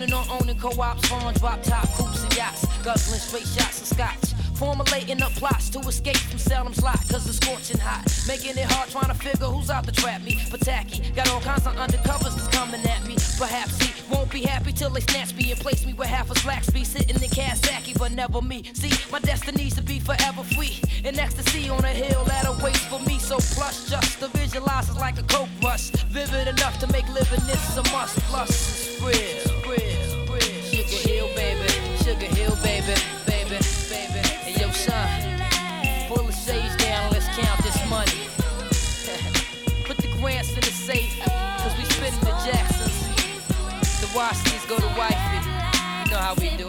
Owning or owning co-ops, farms, drop top coops and yachts. Guzzling straight shots of scotch. Formulating up plots to escape from Salem's lot, cause it's scorching hot. Making it hard trying to figure who's out to trap me. But tacky, got all kinds of undercovers that's coming at me. Perhaps he won't be happy till they snatch me and place me with half a slack speed. Sitting in Kawasaki, but never me. See, my destiny's to be forever free. In ecstasy on a hill that awaits for me. So plush just to visualize is like a coke rush. Vivid enough to make living this a must. Plus, it's real. Sugar Hill, baby. Sugar Hill, baby, baby, baby. Hey, yo, son. Pull the shades down, let's count this money. Put the grants in the safe, cause we spitting the Jacksons. The Washingtons go to wifey. You know how we do.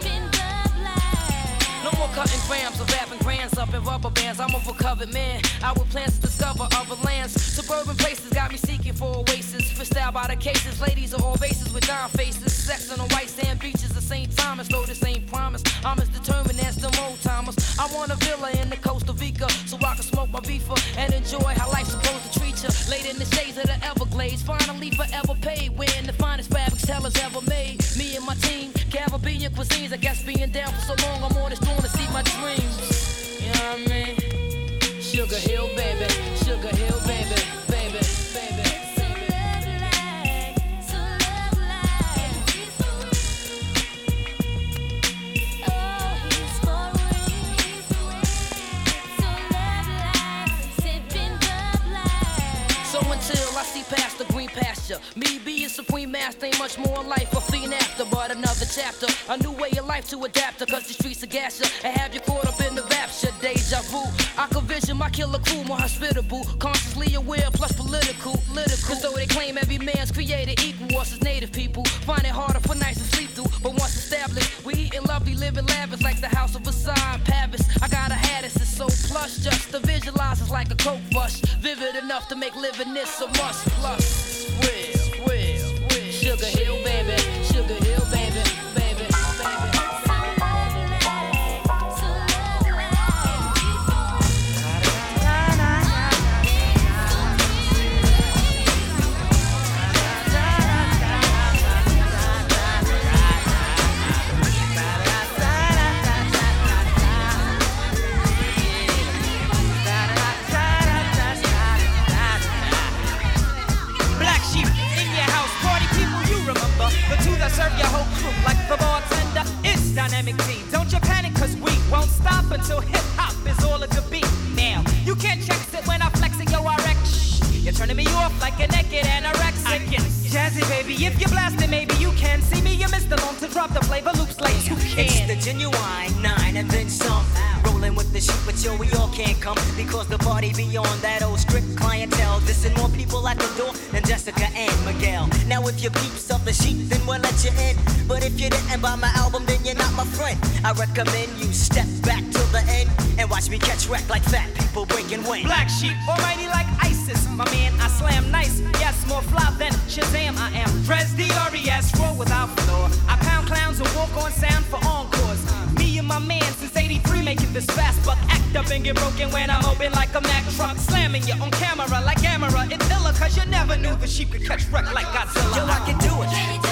No more cutting grams or wrapping grands up in rubber bands. I'm a recovered man. I with plans to discover other lands. Suburban places got me seeking for oasis. For style by the cases. Ladies are all races with dime faces. Sex on the white sand beaches of St. Thomas. Though this ain't promise. I'm as determined as the old timers. I want a villa in the Costa Rica. So I can smoke my beefer and enjoy how life's supposed to treat you. Laid in the shades of the Everglades. Finally forever paid. Wearing the finest fabrics hellers ever made. Me and my team. Caribbean cuisines. I guess being down for so long. I'm on this to see my dreams. Sugar Hill, baby. Sugar Hill, baby. Baby, baby. So until I see past the green pasture, me being supreme master ain't much more life a fiend after, but another chapter, a new way of life to adapt to, cause the streets are gas ya, and have you caught up in the rapture, deja vu. I could vision my killer crew more hospitable, consciously aware plus political, political. Cause though they claim every man's created equal, us as native people find it harder for nights to sleep through, but once established, we eating lovely, living lavish like the house of Versailles, Paris. I gotta have this, it's so plush, just to visualize it's like a coke rush, vivid enough to make living this a must. Plus, real. Sugar Hill, baby, Sugar Hill, baby, Don't you panic, cause we won't stop until hip hop is all of the beat. Now, you can't check it when I flex it, yo, I wreck. Shh, You're turning me off like a naked anorexic. I get jazzy, baby. If you're blasting, maybe you can see me. You missed the long to drop the flavor loops like you can. It's the genuine nine and then some. Sheep, but yo, we all can't come because the party beyond that old strict clientele. This and more people at the door than Jessica and Miguel. Now, if you peeps of the sheep, then we'll let you in. But if you didn't buy my album, then you're not my friend. I recommend you step back till the end and watch me catch wreck like fat people breaking wind. Black sheep, almighty like ISIS. My man, I slam nice. Yes, more fly than Shazam. I am Dres D-R-E-S, roll without floor. I pound clowns and walk on sound for encores. Me and my man since 83 making this fast act up and get broken when I'm open like a Mack truck. Slamming you on camera like camera. It's illa cause you never knew the sheep could catch wreck like Godzilla. Yo, I can do it.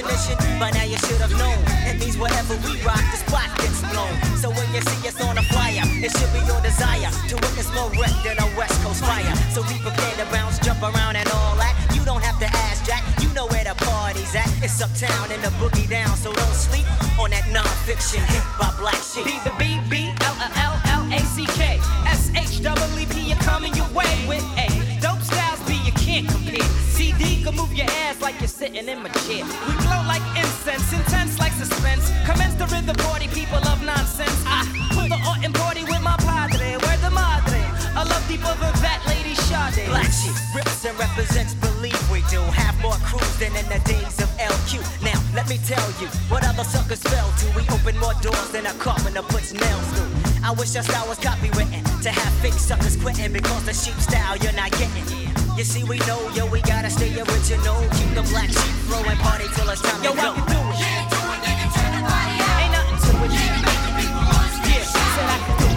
Definition, by now you should have known. It means whatever we rock, the spot gets blown. So when you see us on a flyer, it should be your desire to witness more wreck than a West Coast fire. So be prepared to bounce, jump around, and all that. You don't have to ask Jack, you know where the party's at. It's uptown and the boogie down, so don't sleep on that non-fiction hit by Black Sheep. B the B B L L L A C K S H double E P. You're coming your way with A. Dope styles B. You can't compare. CD can move your ass like you're sitting in my chair. We glow like incense, intense like suspense. Commence the rhythm party, people of nonsense. I put the art in party with my padre. Where the madre? I love deeper than that, lady Sade. Black sheep rips and represents believe we do. Have more crews than in the days of LQ. Now, let me tell you what other suckers fell to. We open more doors than a carpenter puts nails through. I wish our style was copywritten to have fake suckers quitting because the sheep style you're not getting. You see, we know, yo, we gotta stay original. Keep the black sheep flowing, party till it's time yo, to go. Yo, I can do it. Ain't nothing to it. Yeah, said I can do it.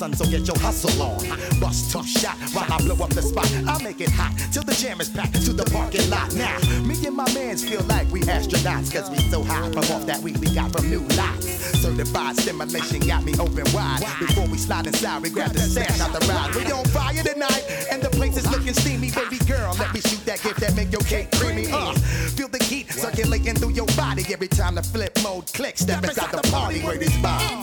So get your hustle on. Bust tough shot while I blow up the spot. I'll make it hot till the jam is packed to the parking lot. Now, me and my mans feel like we astronauts, cause we so high from off that weed we got from new lots. Certified stimulation got me open wide. Before we slide inside, we grab the stash out the ride. We on fire tonight, and the place is looking steamy. Baby girl, let me shoot that gift that make your cake creamy. Uh, feel the heat circulating through your body every time the flip mode clicks. Step inside the party where this vibes.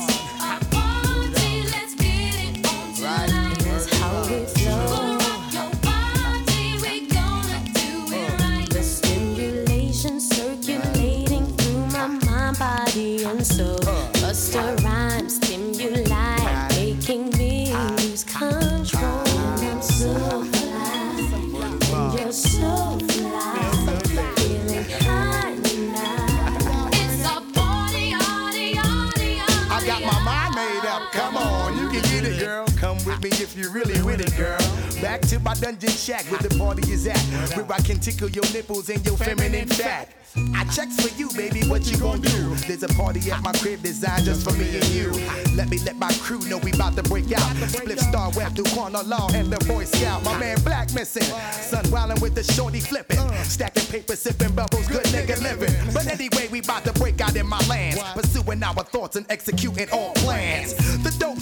You really with it, girl. Back to my dungeon shack where the party is at. Where I can tickle your nipples and your feminine fat. I checks for you, baby, what you gonna do? There's a party at my crib designed just for me and you. Let me let my crew know we about to break out. Spliff Star web through corner law and the Boy Scout. My man Black missing. Sun wildin' with the shorty flipping. Stacking paper, sipping bubbles, good nigga living. But anyway, we about to break out in my lands. Pursuing our thoughts and executing all plans. The dope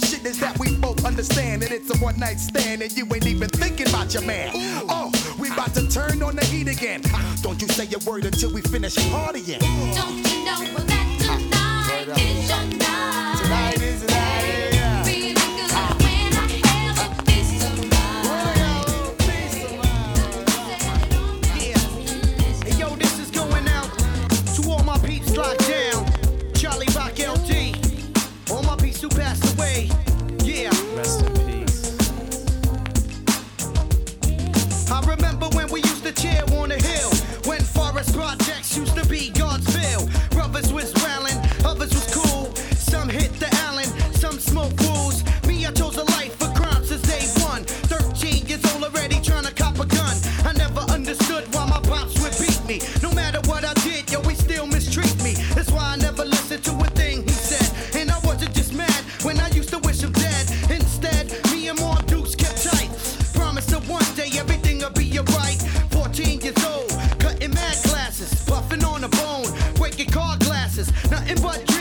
understand that it's a one night stand and you ain't even thinking about your man. Oh, we about to turn on the heat again. Uh, don't you say a word until we finish partying. Don't you know that tonight is your night? Tonight is the night, yeah. Why my pops would beat me. No matter what I did, yo, he still mistreat me. That's why I never listened to a thing he said. And I wasn't just mad when I used to wish him dead. Instead, me and more dukes kept tight. Promise that one day everything will be alright. 14 years old, cutting mad classes, puffing on a bone, breaking car glasses. Nothing but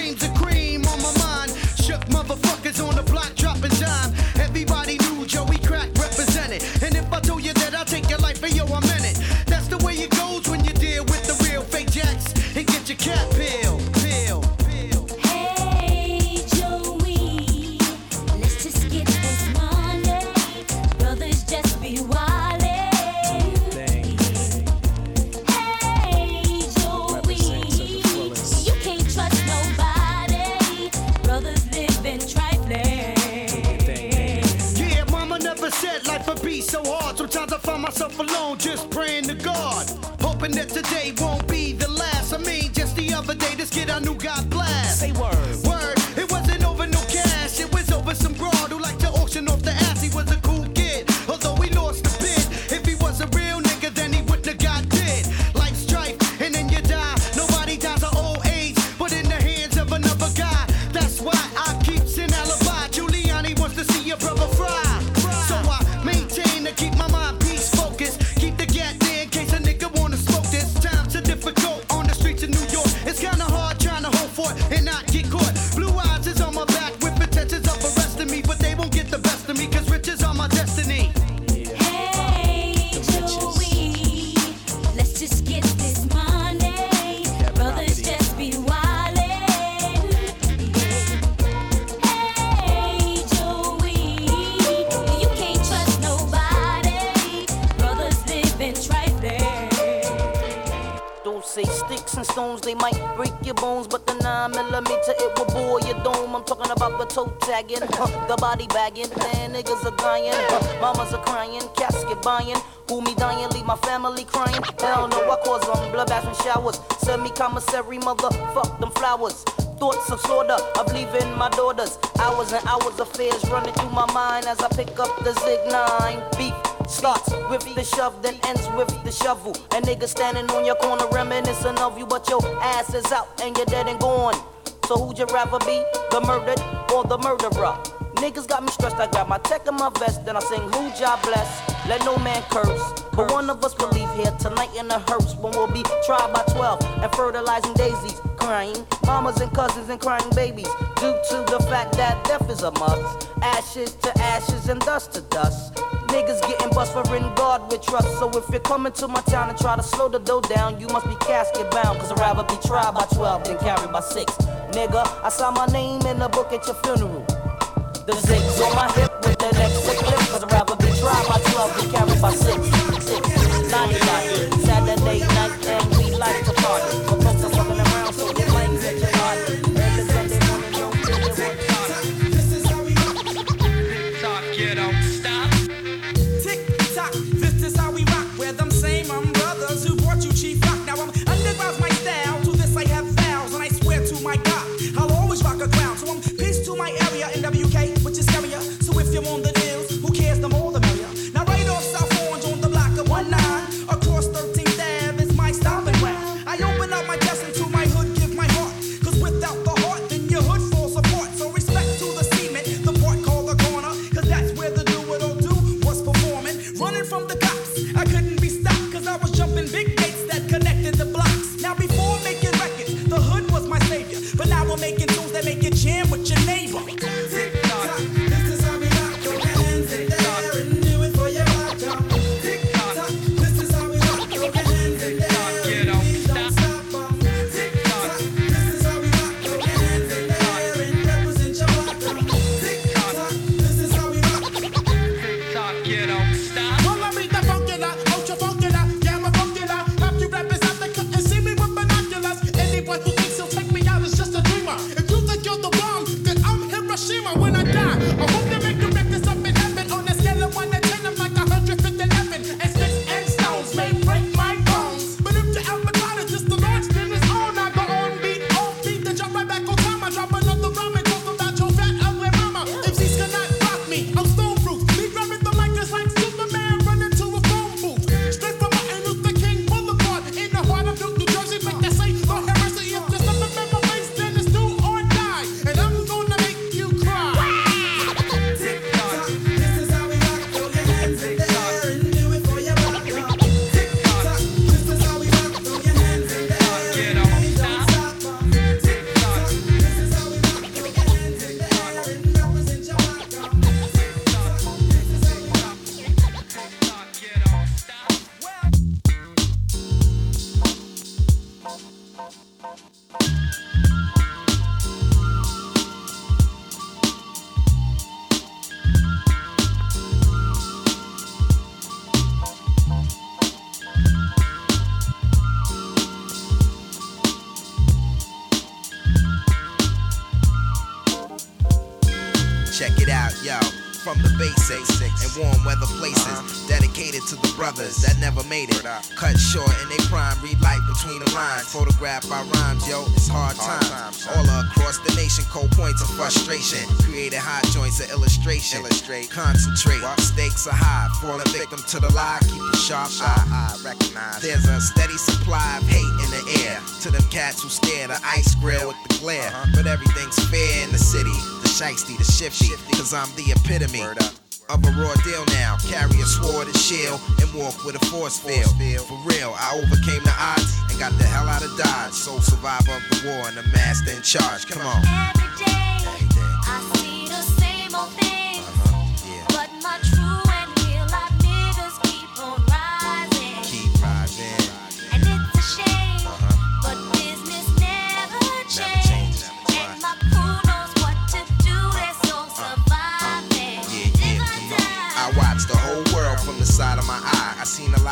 Sometimes I find myself alone, just praying to God. Hoping that today won't be the last. I mean, just the other day, this kid I knew got blast. Say word. Huh, the body bagging. Niggas are dying, mamas are crying, casket buying. Who me dying, leave my family crying. Hell no, I cause them blood baths and showers. Send me commissary, mother, fuck them flowers. Thoughts of sorta of leaving my daughters. Hours and hours of fears running through my mind as I pick up the Zig 9. Beef starts with the shove, then ends with the shovel. And niggas standing on your corner reminiscing of you, but your ass is out and you're dead and gone. So who'd you rather be, the murdered or the murderer? Niggas got me stressed, I got my tech and my vest, then I sing who job bless. Let no man curse. But one of us will leave here tonight in a hearse when we'll be tried by 12 and fertilizing daisies, crying mamas and cousins and crying babies due to the fact that death is a must. Ashes to ashes and dust to dust. Niggas getting bust for in guard with trust. So if you're coming to my town and try to slow the dough down, you must be casket bound. Cause I'd rather be tried by 12 than carried by 6. Nigga, I saw my name in the book at your funeral. The zig's on my hip with the next clip. Cause I'd rather be tried by 12 than carried by 6. 6. 99. Basics and warm weather places, dedicated to the brothers that never made it. Cut short in they prime, read light between the lines. Photograph by rhymes, yo, it's hard times. All across the nation, cold points of frustration. Created hot joints of illustration. Illustrate, concentrate. Stakes are high, falling victim to the lie. Keep a sharp eye. Recognize there's a steady supply of hate in the air. To them cats who stare the ice grill with the glare. But everything's fair in the city. The shiesty, the shifty, cause I'm the epitome of a raw deal now. Carry a sword and shield and walk with a force field. For real, I overcame the odds and got the hell out of Dodge. Sole survivor of the war and the master in charge. Come on.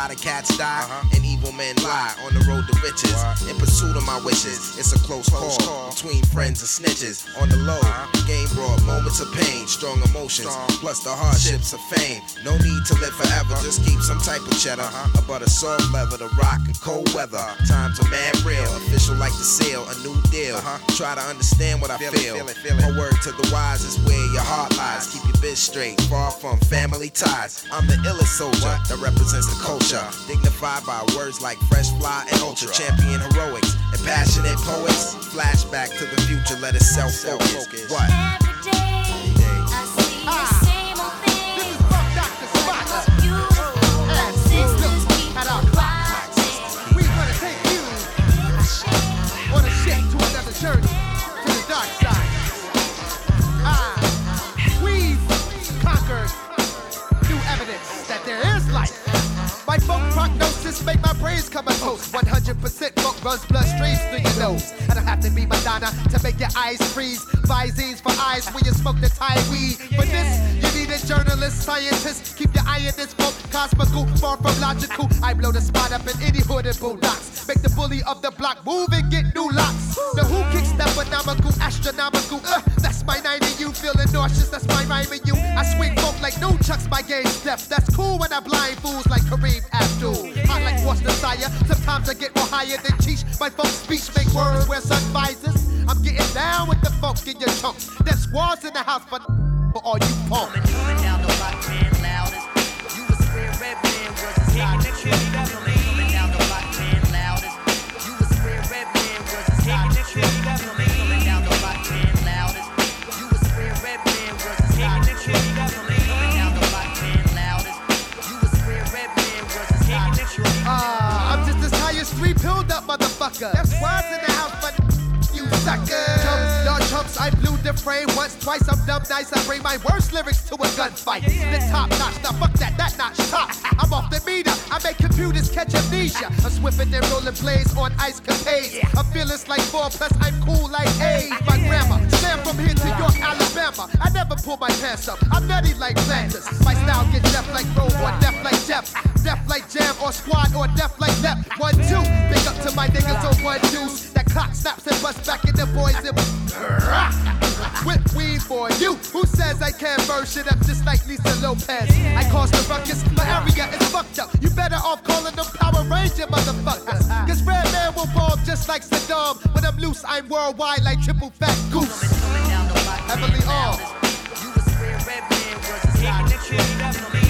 Lot of cats die uh-huh. and evil men lie on the road to riches in pursuit of my wishes. It's a close call between friends and snitches. On the low, uh-huh. Game brought moments of pain, strong emotions, plus the hardships of fame. No need to live forever, just keep some type of cheddar. About A butter soft leather to rock in cold weather. Times are mad real, official like the sale, a new deal. Try to understand what I feel. My word to the wise is where your heart lies. Keep your biz straight, far from family ties. I'm the illest soldier that represents the culture. Dignified by words like fresh fly and ultra. Champion heroics and passionate poets. Flashback to the future, let it self focus. What? Every day, I see the same old thing. This is Funk Dr. But Spock. my beautiful black sisters keep At on our climax, rising. we're gonna take you It's a shame, on a ship to another journey to the dark side. Ah, we've conquered new evidence that there is life. My funk prognosis make my brains come and post. 100% funk runs blood streams through your nose. I don't have to be Madonna to make your eyes freeze. Visines for eyes when you smoke the Thai weed. For this, you need a journalist, scientist. Keep your eye in this book, cosmical, far from logical. I blow the spot up in any hood and bulldogs. Make the bully of the block move and get new locks. The who kicks that phenomenal, astronomical. Uh, feeling nauseous. That's my rhyme and you. I swing folk like no chucks, my game steps. That's cool when I blind fools like Kareem Abdul. Hot like Worcestershire. Sometimes I get more higher than Cheech. My folk speech make words wear sun visors. I'm getting down with the funk in your chunks. There's squads in the house for, for all you punks. Coming down the block, man, loudest. You was square red man, was a motherfucker. That's squads in the once, twice. I'm dumb nice. I bring my worst lyrics to a gunfight. The top notch. Now fuck that, that notch top. I'm off the meter. I make computers catch amnesia. I'm swifter than rolling blades on ice capades. I'm fearless like four plus. I'm cool like AIDS. My grandma slam from here to York, Alabama. I never pull my pants up. I'm nutty like planters. My style gets deaf like Roe or deaf like Jeff. Deaf like Jam or Squad or deaf like Lep. One, two. Big up to my niggas on one deuce. That clock snaps and busts back in the boys and whip weed for you. Who says I can't burn shit up just like Lisa Lopes? I cause the ruckus, my area is fucked up. You better off calling them Power Ranger motherfuckers. Cause Red Man will bomb just like Saddam. When I'm loose, I'm worldwide like triple fat goose. Heavily armed. And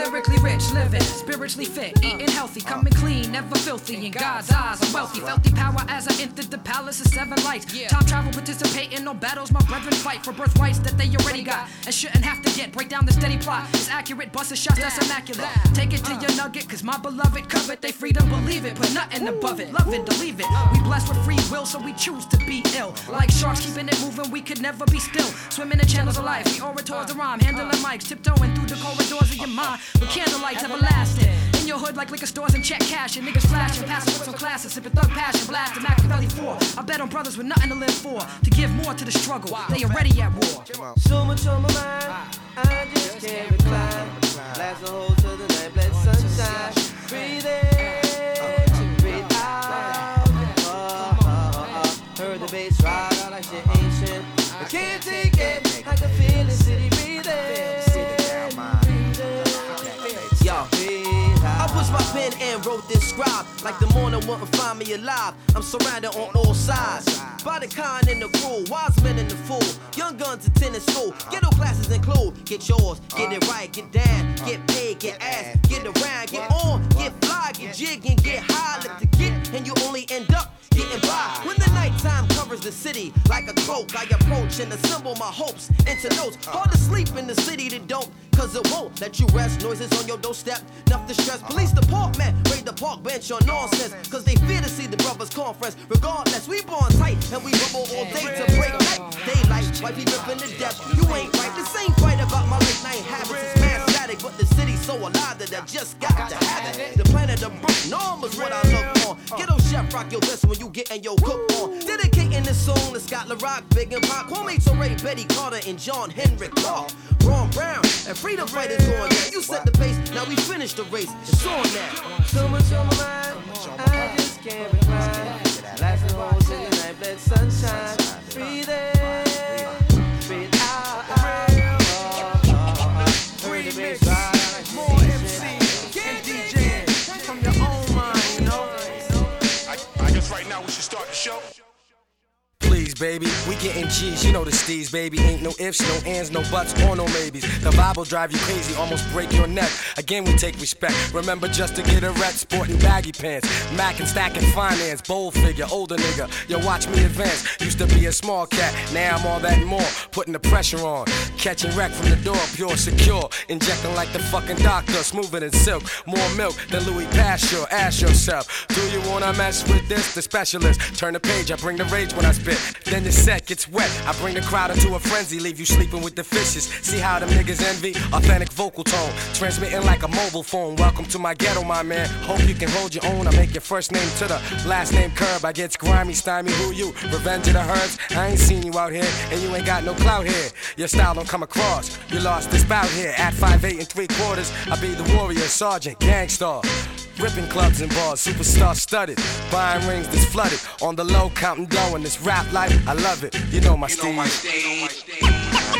Lyrically rich, living, spiritually fit, eating healthy, coming clean, never filthy. In God's eyes, I'm wealthy. Felt the power as I entered the palace of seven lights. Time travel, participating no battles. My brethren fight for birthrights that they already got and shouldn't have to get. Break down the steady plot. It's accurate, bust a shot that's immaculate. Take it to your nugget, cause my beloved covet. They freedom, believe it, put nothing above it. Love it, believe it. We blessed with free will, so we choose to be ill. Like sharks keeping it moving, we could never be still. Swimming in channels of life, we orators the rhyme, handling mics, tiptoeing through the corridors of your mind. With candlelights everlasting. In your hood like liquor stores and check cash and niggas flashing, passing with some classes, sipping thug passion, blasting Machiavelli 4. I bet on brothers with nothing to live for, to give more to the struggle. They already at war. So much on my mind, I just can't recline. Blast a hole to the night, let sunshine. Breathe in, pen and wrote this scribe like the morning wouldn't find me alive. I'm surrounded on all sides by the kind and the cruel, wise men and the fool, young guns attending school. Ghetto classes include get yours, get it right, get down, get paid, get ass, get around, get on, get fly, get jig and get high. Let the get and you only end up getting by. When the nighttime covers the city like a cloak, I approach and assemble my hopes into notes. Hard to sleep in the city that don't, cause it won't let you rest. Noises on your doorstep, enough to stress. Police department, raid the park bench on nonsense, cause they fear to see the brothers conference. Regardless, we born tight and we rumble all day to break night. Daylight, white people ripping to death. You ain't right. This ain't fight about my late night habits. Static, but the city's so alive that I just got to have it. The planet of birth norm is what I look on. Ghetto chef rock your best when you getting your cook on. Dedicating this song to Scott LaRock, Big and Pop, Kwame Ture, Betty Carter, and John Henrik Clarke. Ron Brown and freedom fighters going down. You set the pace, now we finish the race. It's on now. So much on my mind, I just can't recline. Holes in the night, let sunshine. Baby, we getting G's, you know the steez, baby. Ain't no ifs, no ands, no buts, or no maybes. The Bible drive you crazy, almost break your neck. Again, we take respect. Remember just to get a wreck, sporting baggy pants. Mac and stacking finance, bold figure, older nigga. Yo, watch me advance. Used to be a small cat, now I'm all that and more. Putting the pressure on, catching wreck from the door, pure, secure. Injecting like the fucking doctor, smoother than silk. More milk than Louis Pasteur. Ask yourself, do you wanna mess with this? The specialist. Turn the page, I bring the rage when I spit. Then the set gets wet. I bring the crowd into a frenzy, leave you sleeping with the fishes. See how them niggas envy? Authentic vocal tone, transmitting like a mobile phone. Welcome to my ghetto, my man. Hope you can hold your own. I make your first name to the last name curb. I get grimy, stymie, who you? Revenge of the herbs. I ain't seen you out here, and you ain't got no clout here. Your style don't come across. You lost this bout here at 5'8 and 3 quarters. I be the warrior, sergeant, gangstar. Ripping clubs and bars, superstar studded. Buying rings that's flooded. On the low, counting dough in this rap life. I love it. You know my Steve.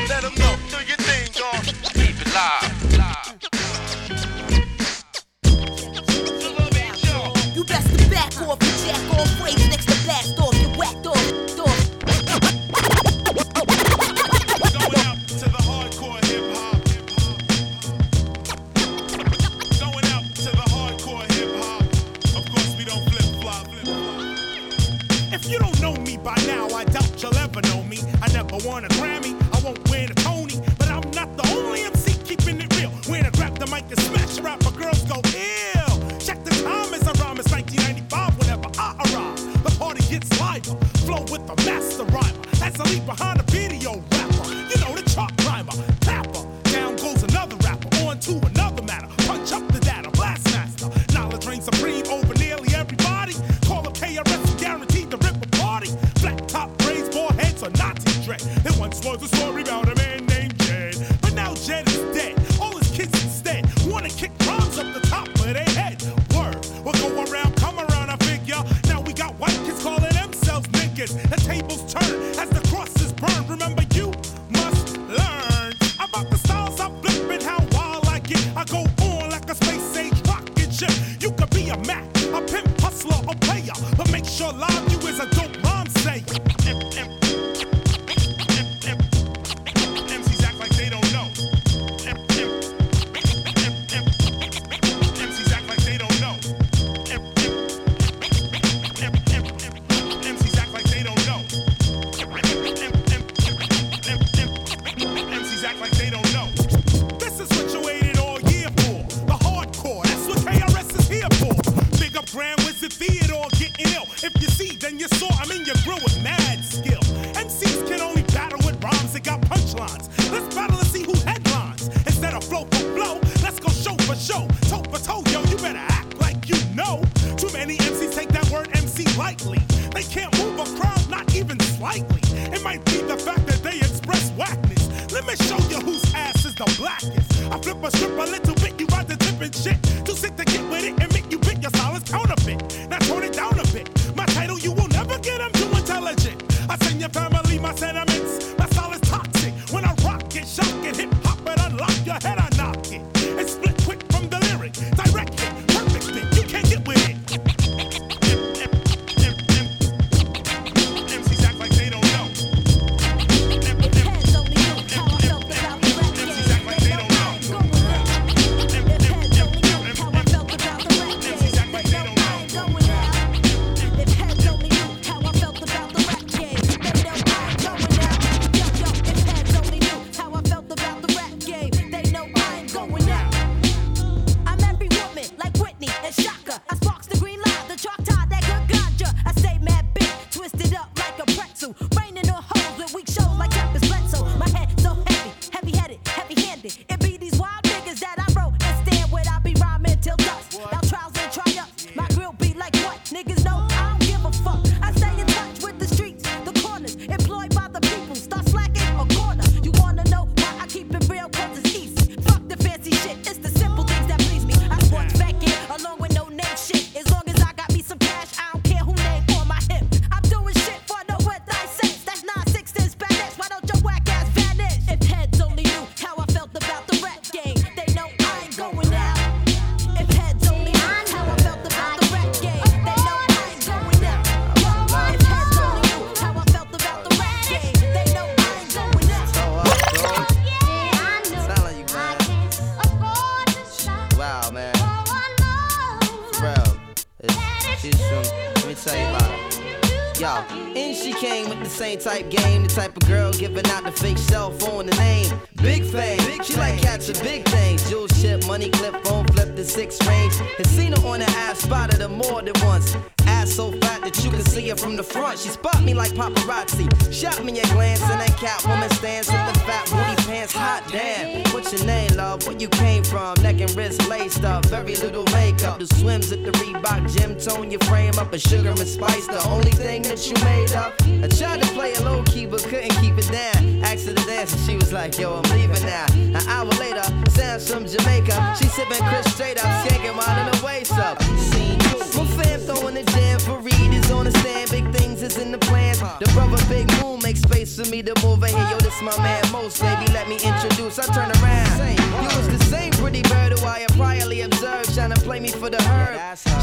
Let them know, do your thing, dog. Keep it live. You best to back off and jack off ways next to blast off. so ill. Check the I rhyme. it's 1995 whenever I arrive. The party gets lighter, flow with the master rhymer. As I leave behind the lightly. They can't move a crowd, not even slightly. It might be the fact that they express whackness. Let me show you whose ass is the blackest. I flip a strip a little type game, the type of girl giving out the fake cell phone and swims at the Reebok gym. Tone your frame up a sugar and spice. The only thing that you made up. I tried to play a low key, but couldn't keep it down. Asked her to dance, and she was like, Yo, I'm leaving now. An hour later, Sam's from Jamaica. She sipping Chris straight up, skanking while in the waist up. See you. My fam throwing the jam for Reed on the stand. Big things is in the plans. The brother, big move make space for me to move in here. Yo, this my man Mos, baby. Let me introduce. I turn around. You was the same pretty bird who I had priorly observed, trying to play me for the herb.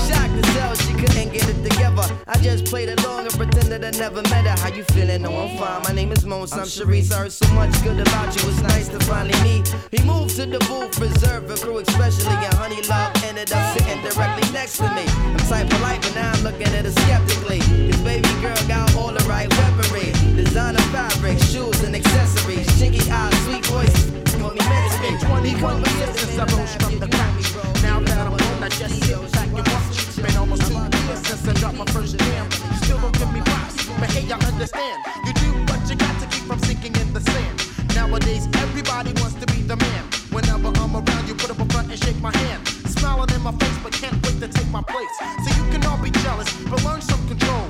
Shocked to tell, she couldn't get it together. I just played along and pretended I never met her. How you feeling? No, I'm fine. My name is Mos. I'm Sharice. I heard so much good about you. It's nice to finally meet. He moved to the booth, reserved a crew, especially and honey love. Ended up sitting directly next to me. I'm type polite, but now I'm looking at her skeptically. This baby girl got all the right weaponry. Designer fabric, shoes and accessories. Jiggy eyes, sweet voice. Call me medicine. 20 conversations I rose from the crappy road. Now that I'm home, I just sit back and watch. It's been almost two years since I dropped my first jam. Still don't give me props, but hey, I understand. You do what you got to keep from sinking in the sand. Nowadays, everybody wants to be the man. Whenever I'm around, you put up a front and shake my hand. Smiling in my face, but can't wait to take my place. So you can all be jealous, but learn some control.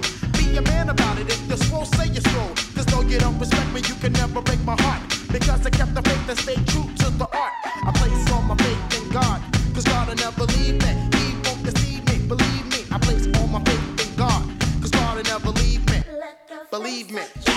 A man about it. If you're swole, say you're swole. Cause though you don't respect me, you can never break my heart. Because I kept the faith and stayed true to the art. I place all my faith in God. Cause God will never leave me. He won't deceive me. Believe me, I place all my faith in God. Cause God will never leave me. Believe me.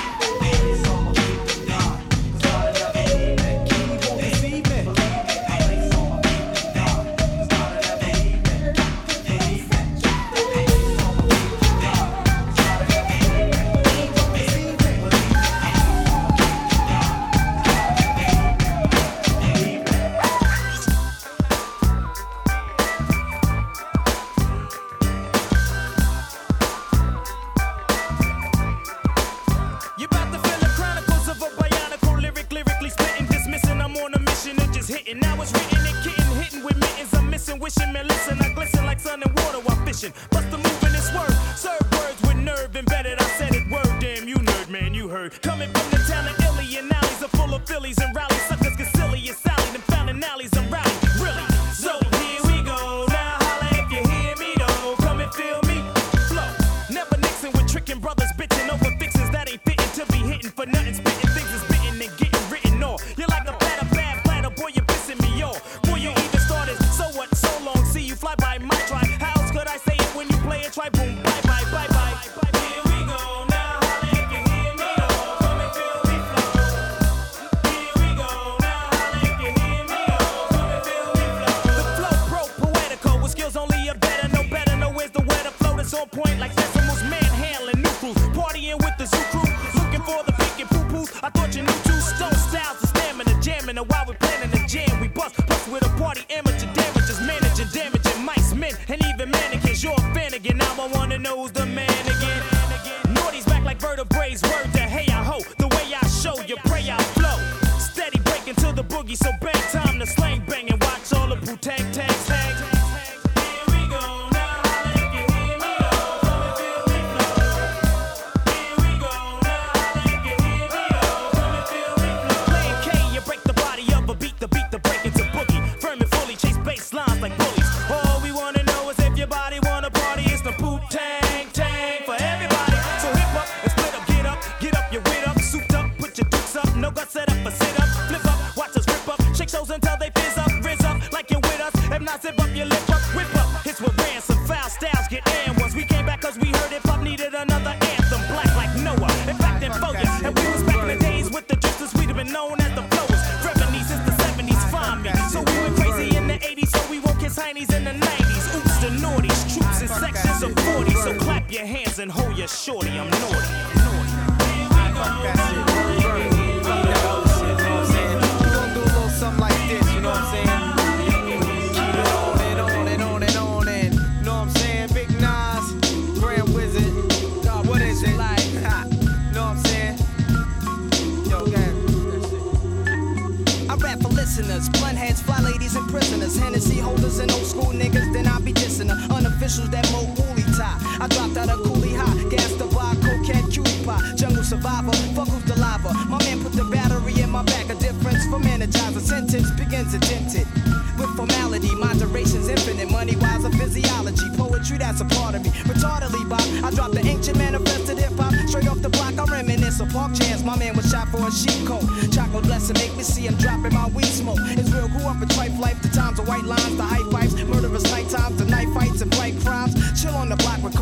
Fishing. Bust the move in this word. Serve words with nerve embedded. I said it word, damn, you nerd, man, you heard. Coming from the town of Illy and alleys are full of Phillies and rallies. Moderation's infinite. Money wise, poetry that's a part of me. Retardedly, Bob, I dropped the ancient manifested hip hop straight off the block. I reminisce of park jams. My man was shot for a sheep coat. Chocolate blessing make me see him dropping my weed smoke. It's real, grew up in trife life. The times of white lines, the high pipes, murderous night times, the night fights and bright crimes. Chill on the block with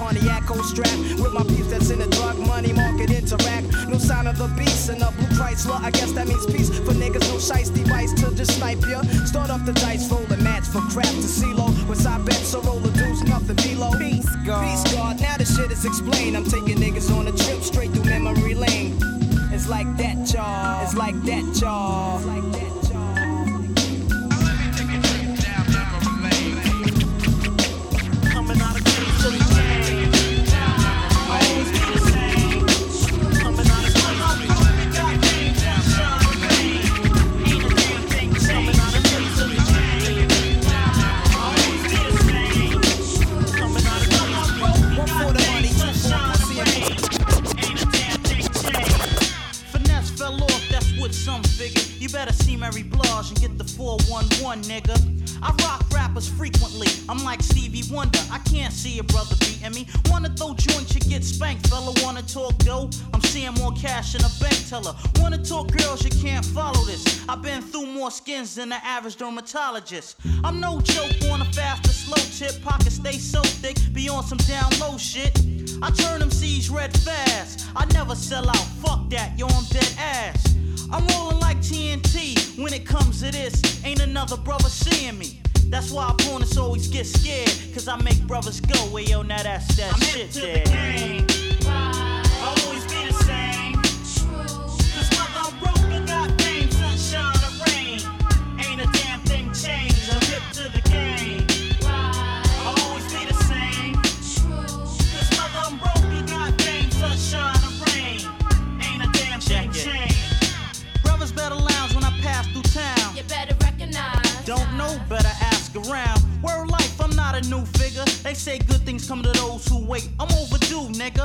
cold strap. With my peeps that's in the drug money market interact. No sign of the beast in a blue Chrysler. I guess that means peace for niggas. No shice device to just snipe ya. Start off the dice, roll a match for crap to CeeLo. With I bet so roll the deuce, nothing Peace God. Peace God. Now the shit is explained. I'm taking niggas on a trip straight through memory lane. It's like that, y'all. It's like that, y'all. It's like that, Mary Blige and get the 411, nigga. I rock rappers frequently. I'm like Stevie Wonder. I can't see a brother beating me. Wanna throw joints, you get spanked. Fella wanna talk dough? I'm seeing more cash in a bank teller. Wanna talk girls, you can't follow this. I've been through more skins than the average dermatologist. I'm no joke on a fast or slow tip. Pockets stay so thick, be on some down low shit. I turn them C's red fast. I never sell out. Fuck that, yo, I'm dead ass. I'm rolling like TNT. When it comes to this, ain't another brother seeing me. That's why opponents always get scared. Cause I make brothers go, well, yo, now that's that I'm shit there. They say good things come to those who wait. I'm overdue, nigga.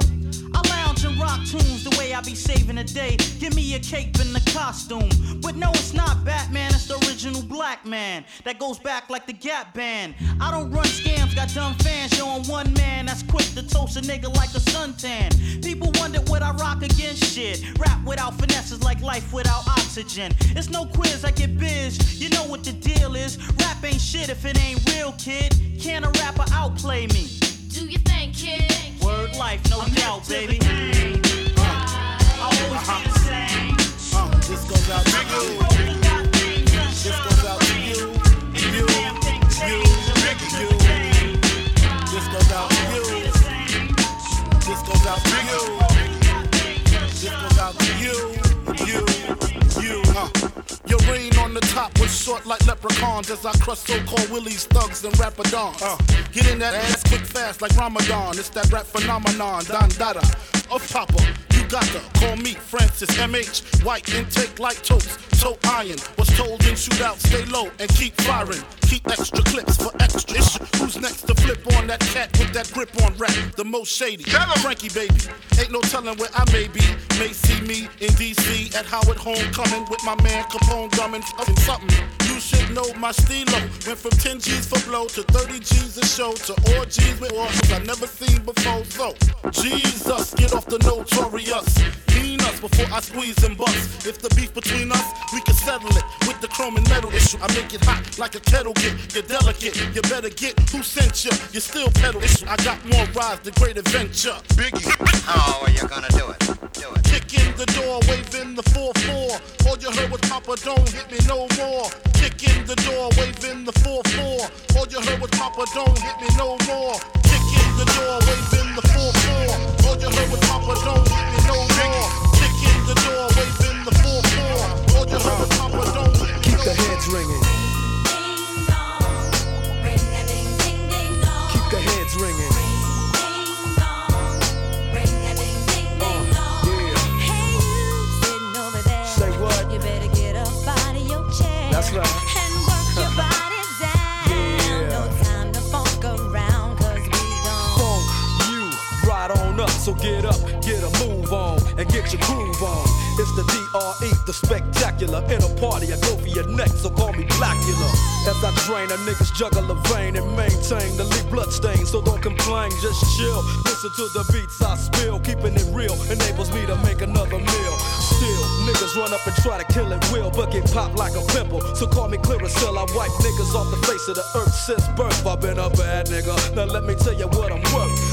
I lounge and rock tunes the way I be saving the day. Give me a cape and a costume. But no, it's not Batman, it's the original black man. That goes back like the Gap Band. I don't run scams, got dumb fans showing one man that's quick to toast a nigga like a suntan. People wonder what I rock against shit. Rap without finesse is like life without oxygen. It's no quiz, I get biz. You know what the deal is. Rap ain't shit if it ain't real, kid. Can a rapper outplay me? Do you think, kid? Word life, no doubt, baby. Uh, this goes out to you. This goes out to you. You, you, you. This goes out to you. This goes out to you. This goes out to you. You, you. Uh. Your reign on the top was short like leprechauns as I crush so-called willies, thugs, and rapadons. Uh. Get in that ass quick fast like Ramadan. It's that rap phenomenon, Don Dada. Of Papa, to call me Francis MH. White intake like toast, toe iron. Was told in shootout, stay low and keep firing. Keep extra clips for extra. issue. Who's next to flip on that cat with that grip on rap? The most shady. Frankie baby. Ain't no telling where I may be. May see me in DC at Howard Homecoming with my man Capone gumming fucking something. You should know my stilo. Went from 10 G's for blow to 30 G's a show to all G's with orphans I never seen before. So, Jesus, get off the notorious. Mean us before I squeeze and bust. If the beef between us, we can settle it with the chrome and metal issue. I make it hot like a kettle get. You're delicate, you better get who sent you. You still pedal issue. I got more rides, the great adventure. Biggie. How are you gonna do it? Do it. Kick in the door, waving the 4-4. All you heard was Papa, don't hit me no more. Kick in the door, waving the 4-4. All you heard was Papa, don't hit me no more. Kick the door, waving the 4-4. All you heard was Papa, don't hit me no more. Kick in the door, waving the 4-4. All you heard was Papa, don't hit me Keep no the more. heads ringing. Keep the heads ringing. Say what? So get up, get a move on, and get your groove on. It's the DRE, the spectacular. In a party, I go for your neck, so call me Blackula. As I drain a nigga's juggle of vein and maintain the leak blood stain. So don't complain, just chill. Listen to the beats I spill. Keeping it real enables me to make another meal. Still, niggas run up and try to kill it will, but get popped like a pimple. So call me clear Clearasil. I wipe niggas off the face of the earth since birth. I've been a bad nigga. Now let me tell you what I'm worth.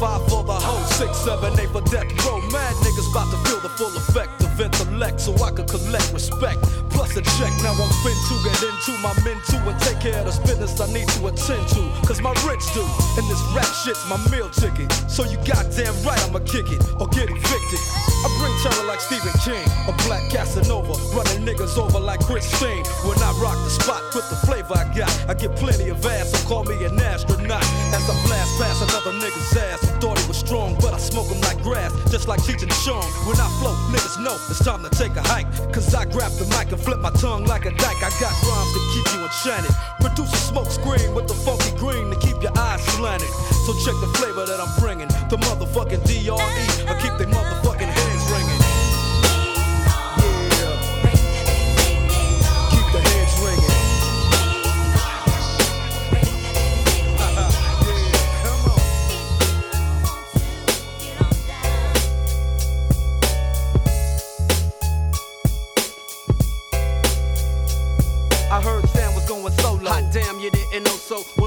Five for the hoe, six, seven, eight for death row. Mad niggas about to feel the full effect of intellect, so I can collect respect plus a check. Now I'm fin to get into my men too and take care of the business I need to attend to. Cause my rich do, and this rap shit's my meal ticket. So you goddamn right I'ma kick it or get evicted. I bring terror like Stephen King, a black Casanova, running niggas over like Christine. When I rock the spot with the flavor I got, I get plenty of ass, so call me an astronaut. As I blast past another nigga's ass, I thought he was strong, but I smoke him like grass, just like Cheech and Chong. When I float, niggas know it's time to take a hike, cause I grab the mic and Flip my tongue like a dyke. I got rhymes to keep you enchanted. Produce a smoke screen with the funky green to keep your eyes slanted. So check the flavor that I'm bringing. The motherfucking DRE. I keep they mother so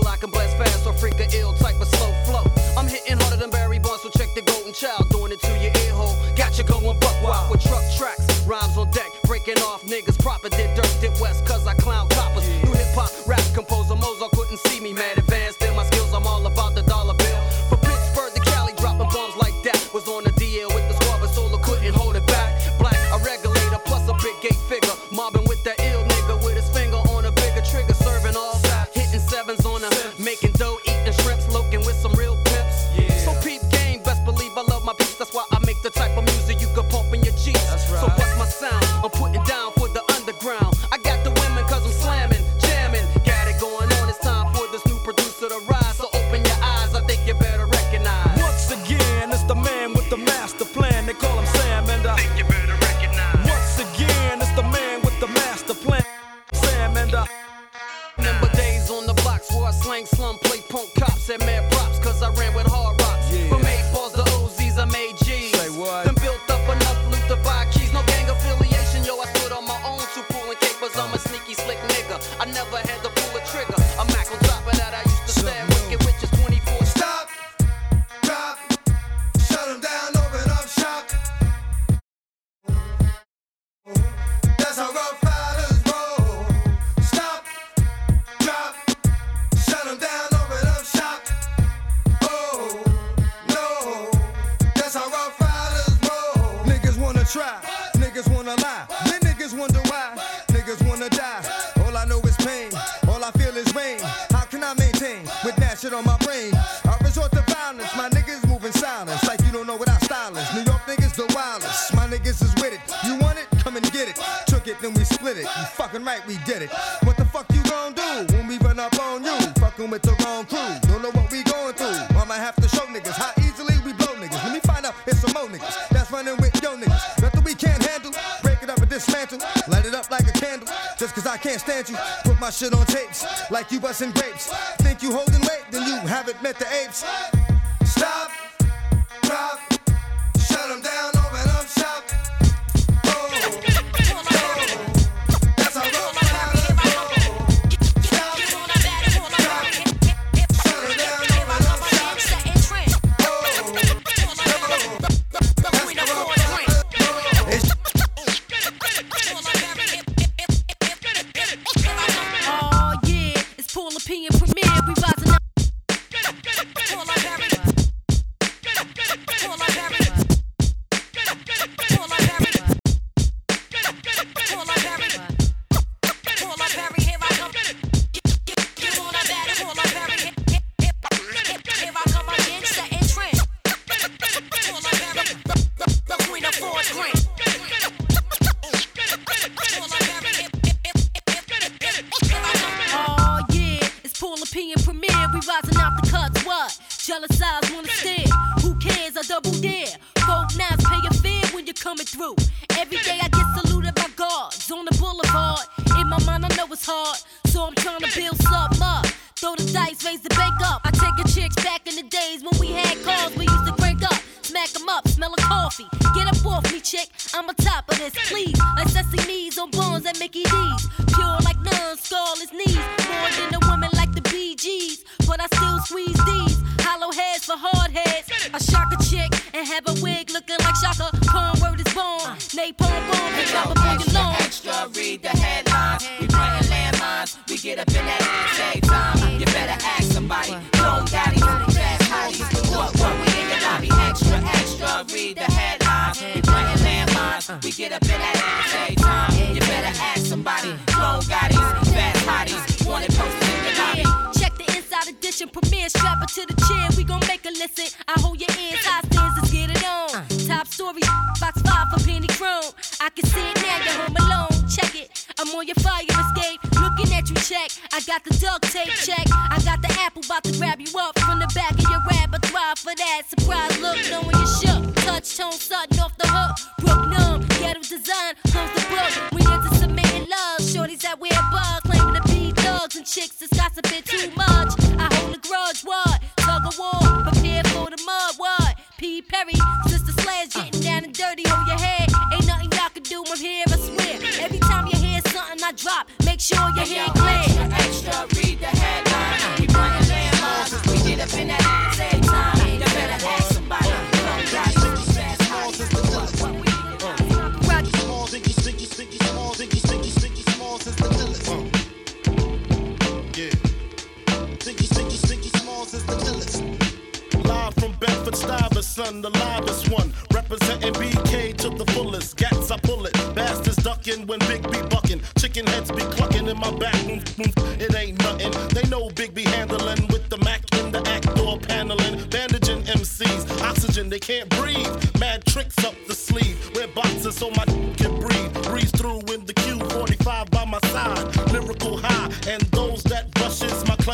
Representing BK to the fullest. Gats, I pull it. Bastards ducking when Big B bucking. Chicken heads be clucking in my back. It ain't nothing. They know Big B handling with the Mac in the act door paneling. Bandaging MCs. Oxygen, they can't breathe. Mad tricks up the sleeve. Wear boxes so my can breathe. Breeze through in the Q45 by my side.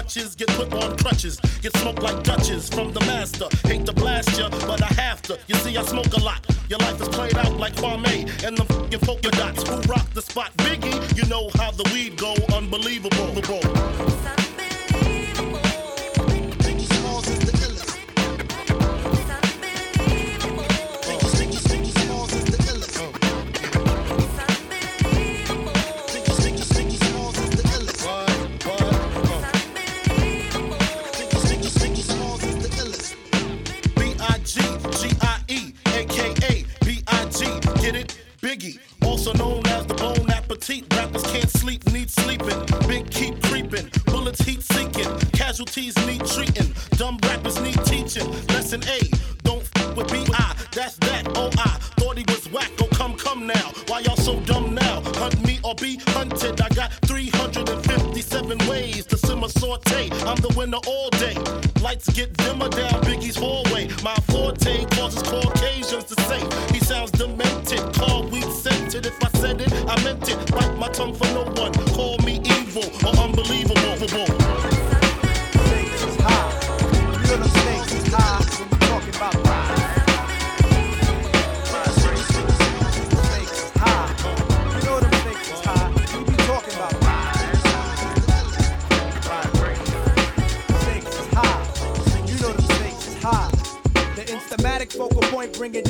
Clutches get put on crutches. Get smoked like Dutches from the master. Hate to blast ya, but I have to. You see, I smoke a lot. Your life is played out like Kwame and the fucking polka dots. Who rock the spot? Biggie, you know how the weed go. Unbelievable. Biggie, also known as the Bone Appetit. Rappers can't sleep, need sleeping. Big keep creeping, bullets heat seeking. Casualties need treating. Dumb rappers need teaching. Lesson A, don't f with B-I, that's that, oh I. Thought he was whack, oh come, come now. Why y'all so dumb now? Hunt me or be hunted. I got 357 ways to simmer saute. I'm the winner all day. Lights get dimmer down Biggie's hallway.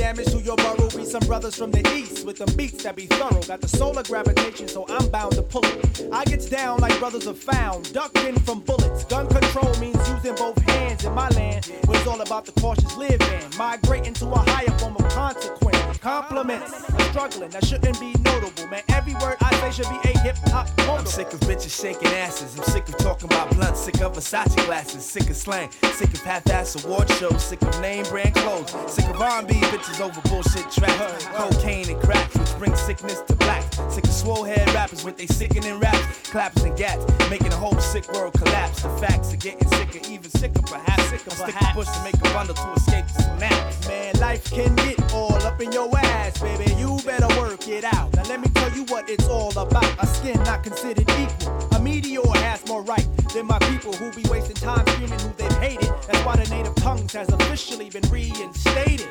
Damage to your burrow. Some brothers from the east with the beats that be thorough. Got the solar gravitation, so I'm bound to pull it. I gets down like brothers are found, ducking from bullets. Gun control means using both hands in my land. Where it's all about the cautious living, migrating to a higher form of consequence. Compliments, I'm struggling, that shouldn't be notable, man. Every word I say should be a hip hop I'm sick of bitches shaking asses. I'm sick of talking about blunt. Sick of Versace glasses. Sick of slang. Sick of half-ass award shows. Sick of name brand clothes. Sick of R&B bitches over bullshit tracks. Cocaine and crack, which brings sickness to black. Sick of swole head rappers with they sickening raps. Claps and gats, making the whole sick world collapse. The facts are getting sicker, even sicker, perhaps. Sicker, Stick a push to make a bundle to escape the synapse. Man, life can get all up in your ass, baby. You better work it out. Now let me tell you what it's all about. A skin not considered equal. A meteor has more right than my people who be wasting time screaming who they've hated. That's why the native tongues has officially been reinstated.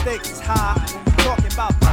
Stakes is high talking about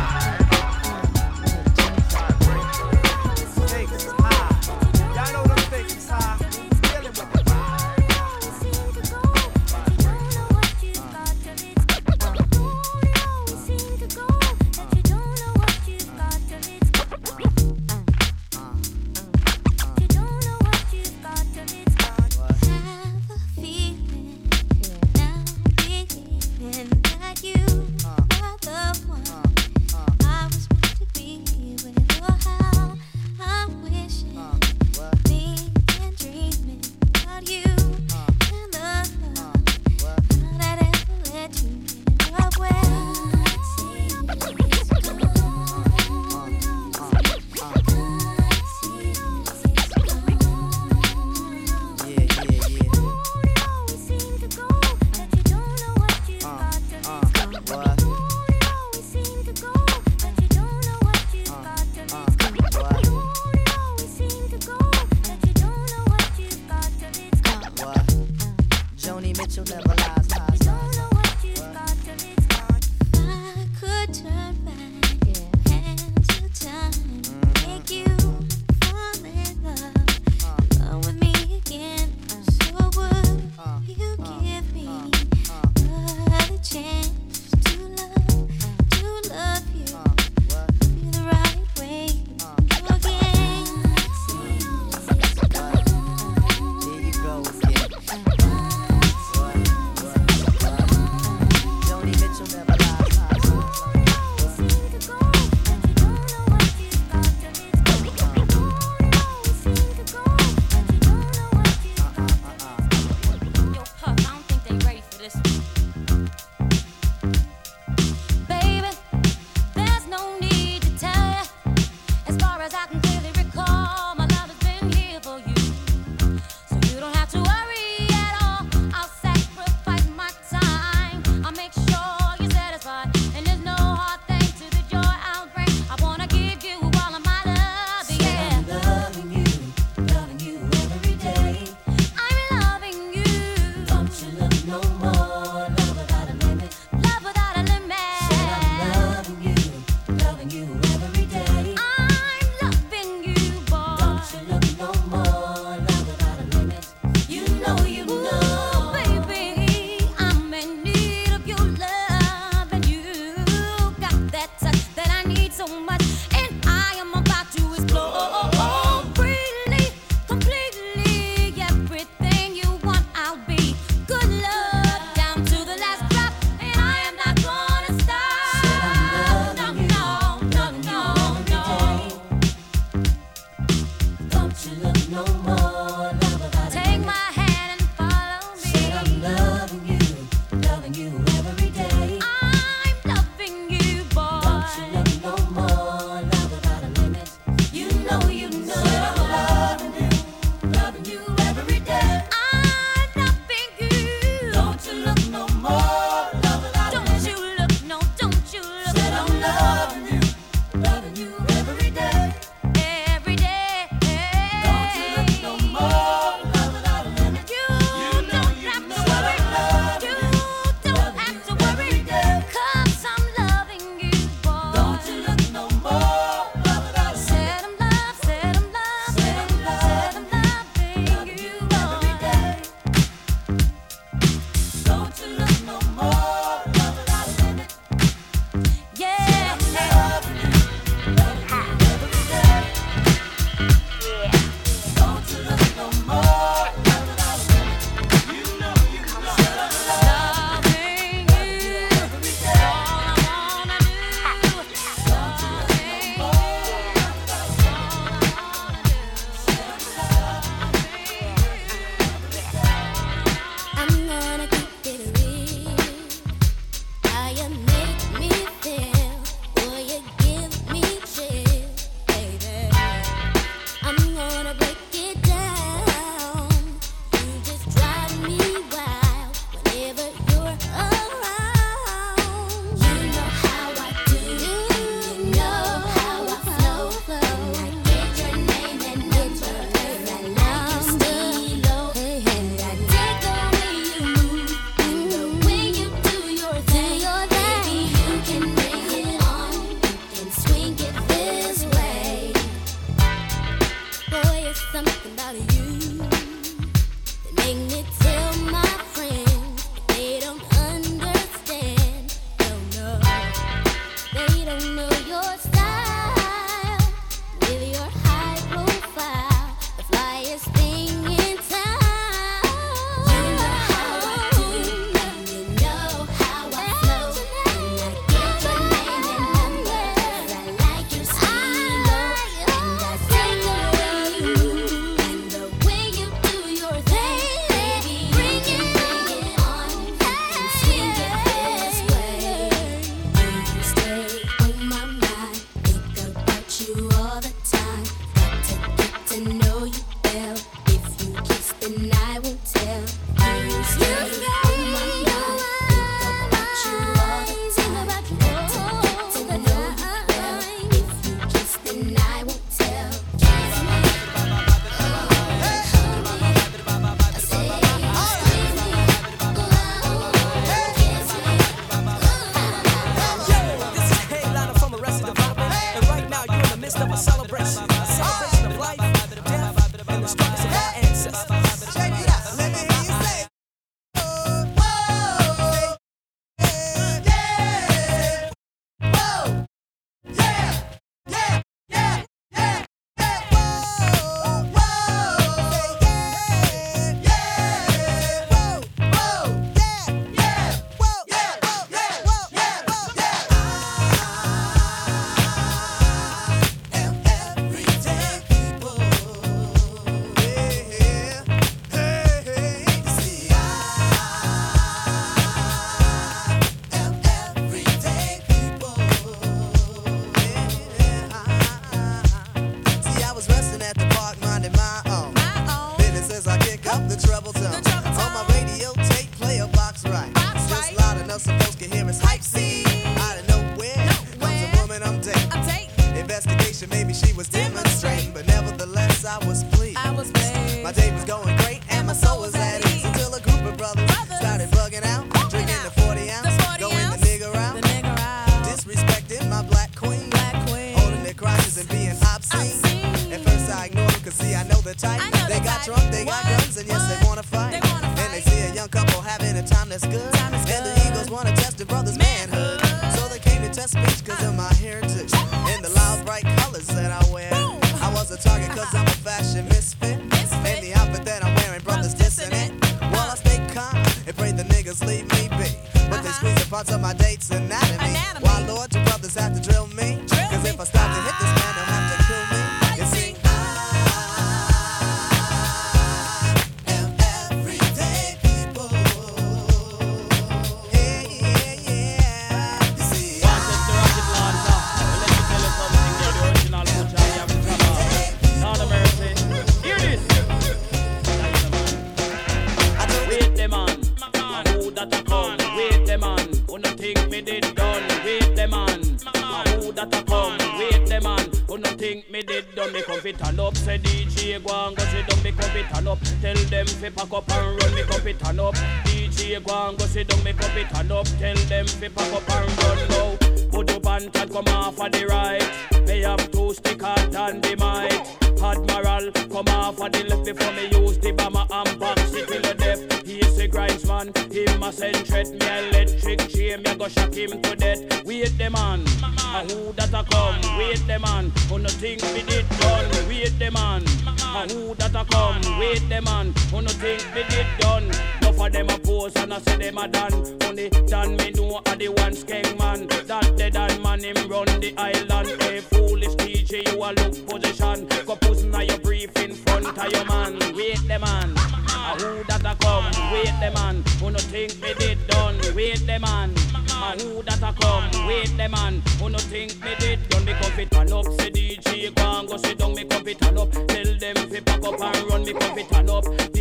DJ, you a look position. Go pussy now your brief in front of your man. Wait the man. A who that a come? Wait the man. Who no think me did done? Wait the man. A who that a come? Wait the man. Who no think me did done? Me come fit turn up. Say DJ go and go sit down. Me come fit turn up. Tell them fi pack up and run. Me come fit turn up.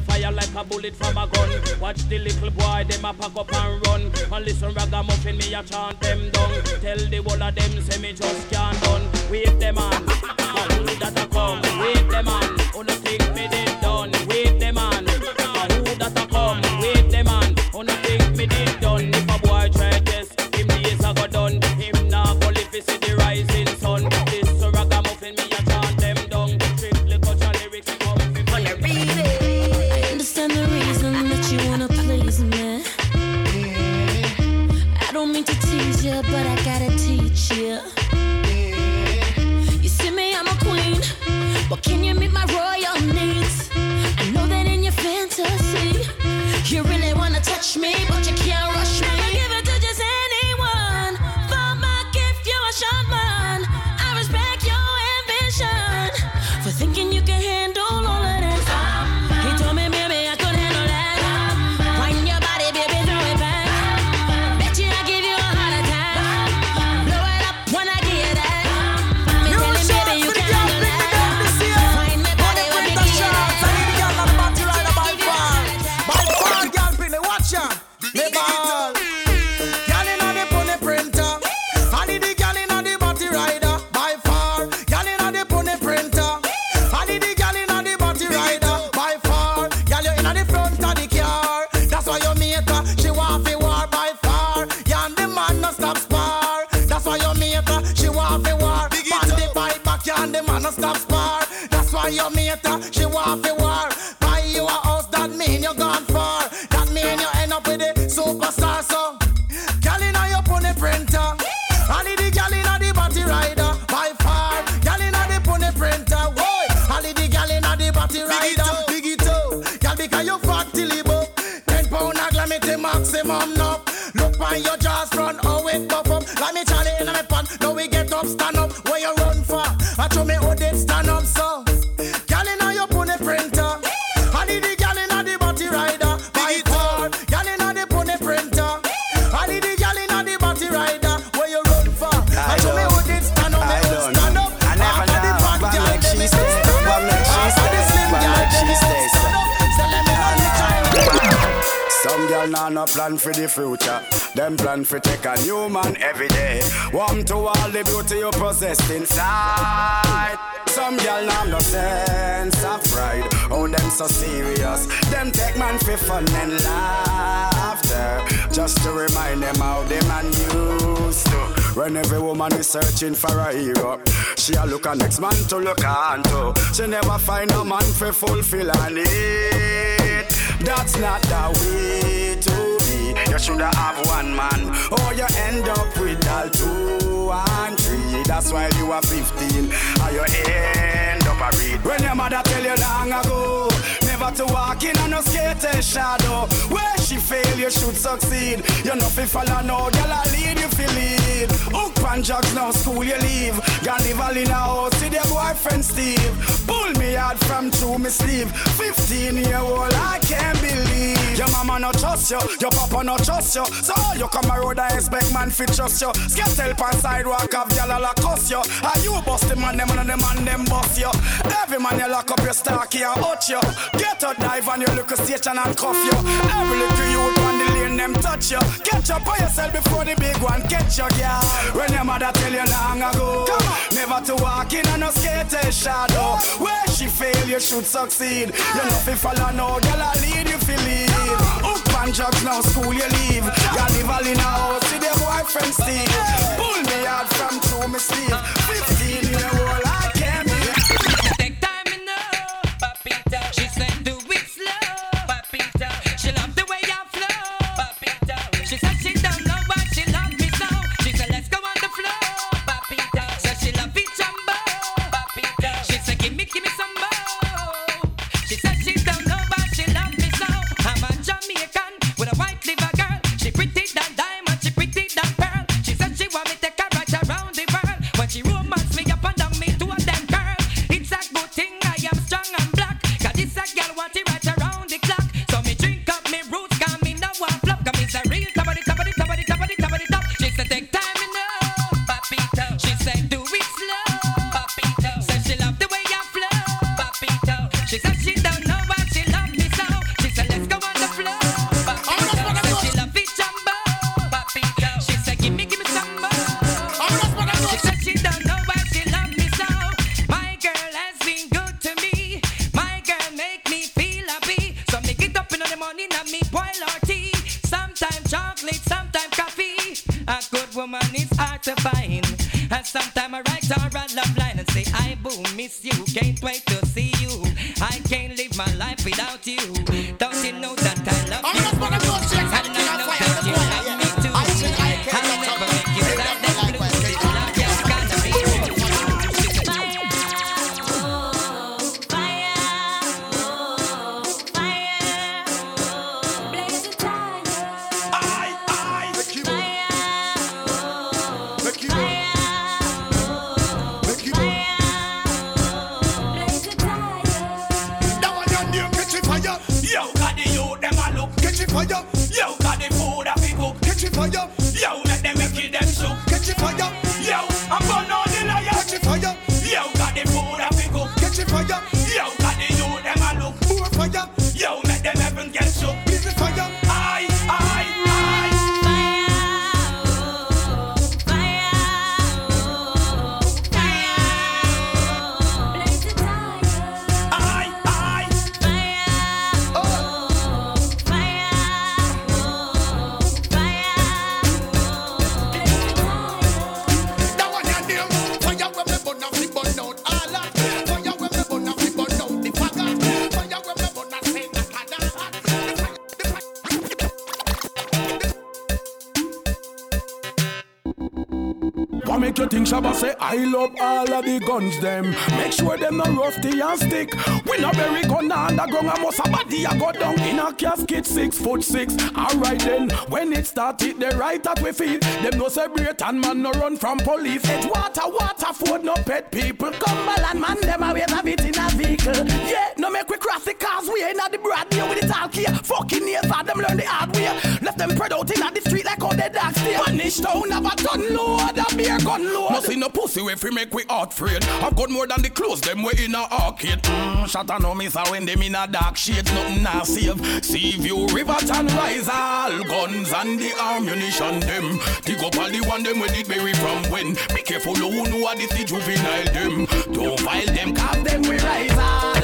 Fire like a bullet from a gun. Watch the little boy them a pack up and run. And listen ragamuffin me a chant them down. Tell the whole of them say me just can't done. Wait them on. A who that a come? Wait them on. Who think me did maximum now. Look on your jaws front, oh it buff up. Like me Charlie inna me pan. Now we get up, stand up. Where you run for? I show me how they stand up No plan for the future. Them plan for take a new man every day. Warm to all the beauty you possess inside. Some girl nah no sense of pride. Oh, them so serious. Them take man for fun and laughter. Just to remind them how the man used to. When every woman is searching for a hero, she a look a next man to look on to. She never find a man for fulfill her need. That's not the way to be. You shoulda have one man, or you end up with all two and three. That's why you are 15, or you end up a read. When your mother tell you long ago, never to walk in on no skater shadow. Where she fail, you should succeed. You know fi follow no girl, I lead you fi lead. Hook pan jugs now school you leave. Gone live all in a house with your boyfriend Steve. Pull me out from through me sleeve. 15 year old, I can't believe. Your mama no trust you, your papa no trust you. So you come a road I expect man fi trust you. Scat help on sidewalk have y'all cuss you. Are you bust the man them and the man them bust you? Every man you lock up your stocky and hurt you. Get to dive on your local station and cuff you. Every little youth on the lane, them touch you. Catch up on yourself before the big one catch you, girl. When your mother tell you long ago, never to walk in on no skater shadow. Where she fail, you should succeed. You know fi follow no girl, I lead you fi lead. Up and drugs now, school you leave. You live all in a house with your boyfriend Steve. Pull me out from through me sleeve. 15 year old, I all of the guns them? Make sure them no rusty and stick. We no bury gun underground and most a body a go down in a casket six foot six. Alright then, when it started, it the right at we feet. Them no separate and man no run from police. It's water, water, food, no pet people. Cumberland man, them always have it in a vehicle. Yeah, no make we cross the cars we ain't at the broad here with it all clear. Fucking neighbor, them learn the hard way. Left them spread out in the street like they dark stay. Punish town have a gun load, a beer gun load. No see no pussy if we make we heart afraid. I've got more than the clothes them we in a arcade. Mm, shut no miss a when them in a dark shades, nothing na save. See view river and rise all guns and the ammunition them. Dig up all the one them where did bury from when. Be careful who know what this the juvenile them. Don't file them, cause them we rise all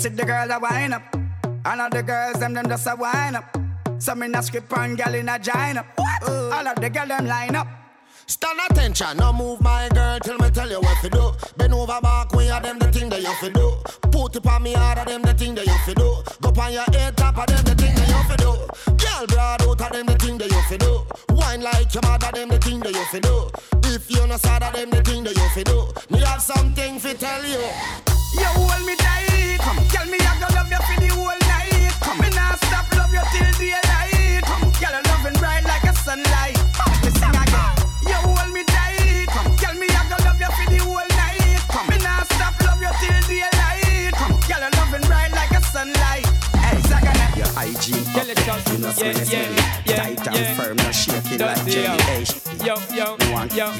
see the girls a wine up. All of the girls them them just a wine up. Some in a script and gal in a join up. All of the girls them line up. Stand attention, no move my girl till me tell you what to do. Bend over back way of them the thing that you fi do. Put it on me of them the thing that you fi do. Go on your head top of them the thing that you fi do. Girl broad out of them the thing that you fi do. Wine like your mother them the thing that you fi do. If you no sad of them the thing that you fi do. Me have something fi tell you. You hold me tight. Come, tell me I gonna love you for the whole night. Come, me nah stop love you till daylight. Come, girl, I'm loving bright like a sunlight. Sing again. You hold me tight. Come, tell me I gonna love you for the whole night. Come, me nah stop love you till daylight. Come, girl, I'm loving bright like a sunlight. Hey, Your hygiene up, you know smell it, smell. Tight and firm, no shaking like jelly. Yo, yo, One, yo,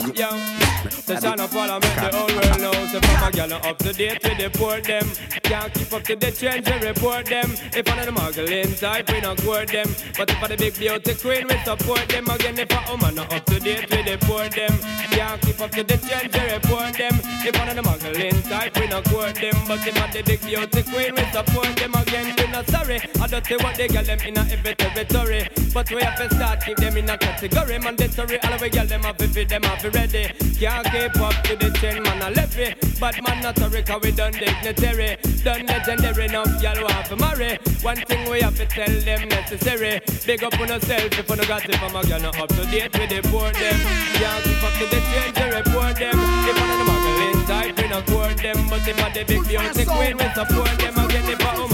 yo. The son of parliament, the whole world knows if I'm a gal up to date with deport them. Can't keep up to the trends, we report them. If one of the muggling type, we not court them. But if I the big beauty queen, we support them. Again, if a woman not up to date, we deport them. Can't keep up to the trends, we report them. If one of the muggling type, we not court them. But if I the big beauty queen, we support them. Again, we not sorry. I don't say what they get them in a every territory. But we have to start keep them in a category. Mandatory, all we get them have to fit them have to ready. Can't keep up to the trend, man, I left it. But man, not sorry, cause we done dignitary. Done legendary enough, y'all want to marry. One thing we have to tell them necessary. Big up on yourself if you no got it from a girl, not up to date with the poor them. Can't keep up to the trend, to report them. If one of the muggling type, we not court them. But if I the big beauty queen, we support them. Again, if a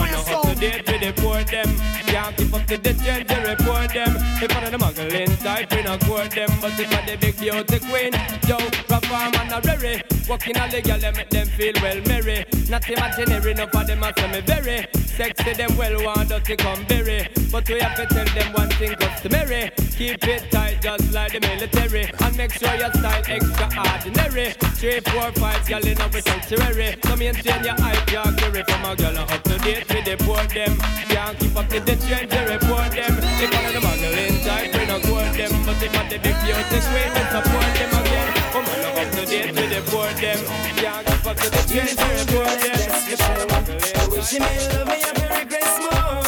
date with the poor them. Can't keep up to the trend, to report them. If one of the muggling type, we not court them. But if I the big beauty queen, yo, perform and a rary. Walking all the girl, they make them feel well merry. Not imaginary, enough of them a say me very. Sexy them well want dirty come berry. But we have to tell them one thing customary. Keep it tight just like the military. And make sure your style extraordinary. Three, four, five girl in a sanctuary. So maintain your eye jaggery from a girl up to date with the poor them. Can't keep up to the trend to report them. One of the muggling type, we don't court them. But if I the big beauty queen, we support them again. Come on, up to date with the poor them. Can't keep up to the trend to report them. One of the Wish she may love me a very Christmas.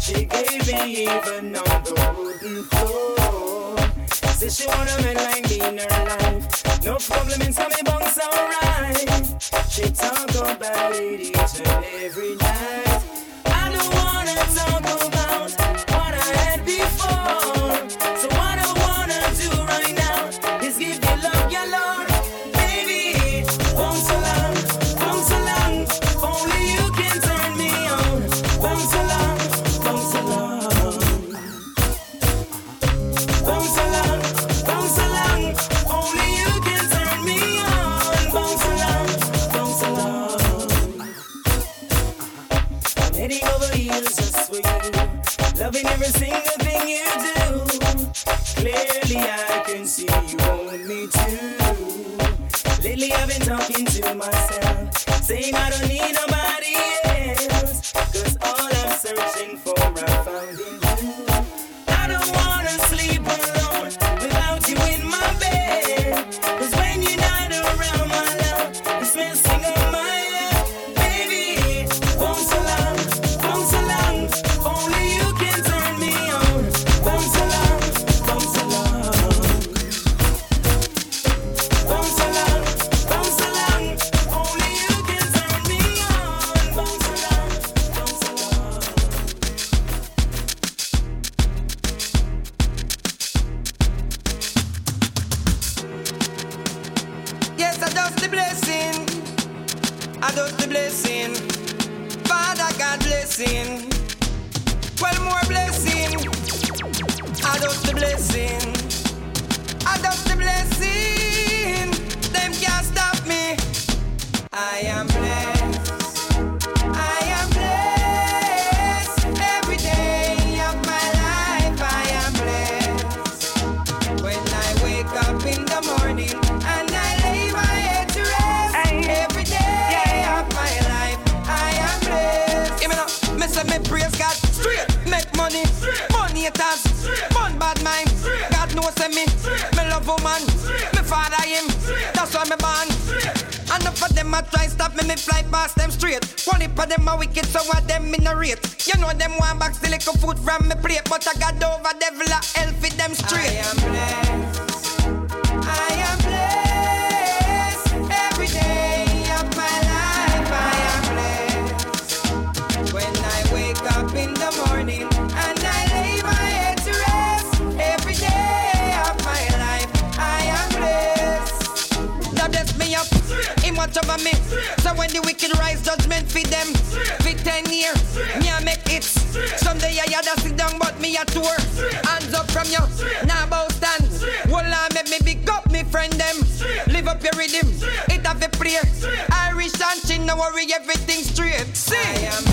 She gave me even on the wooden floor. Said she want a man like me in her life. No problem in some bunks a tour. Hands up from you, now about stand. Well, I make me big up me friend them. Live up your rhythm, it have a prayer. Irish and chin, no worry, everything straight. See.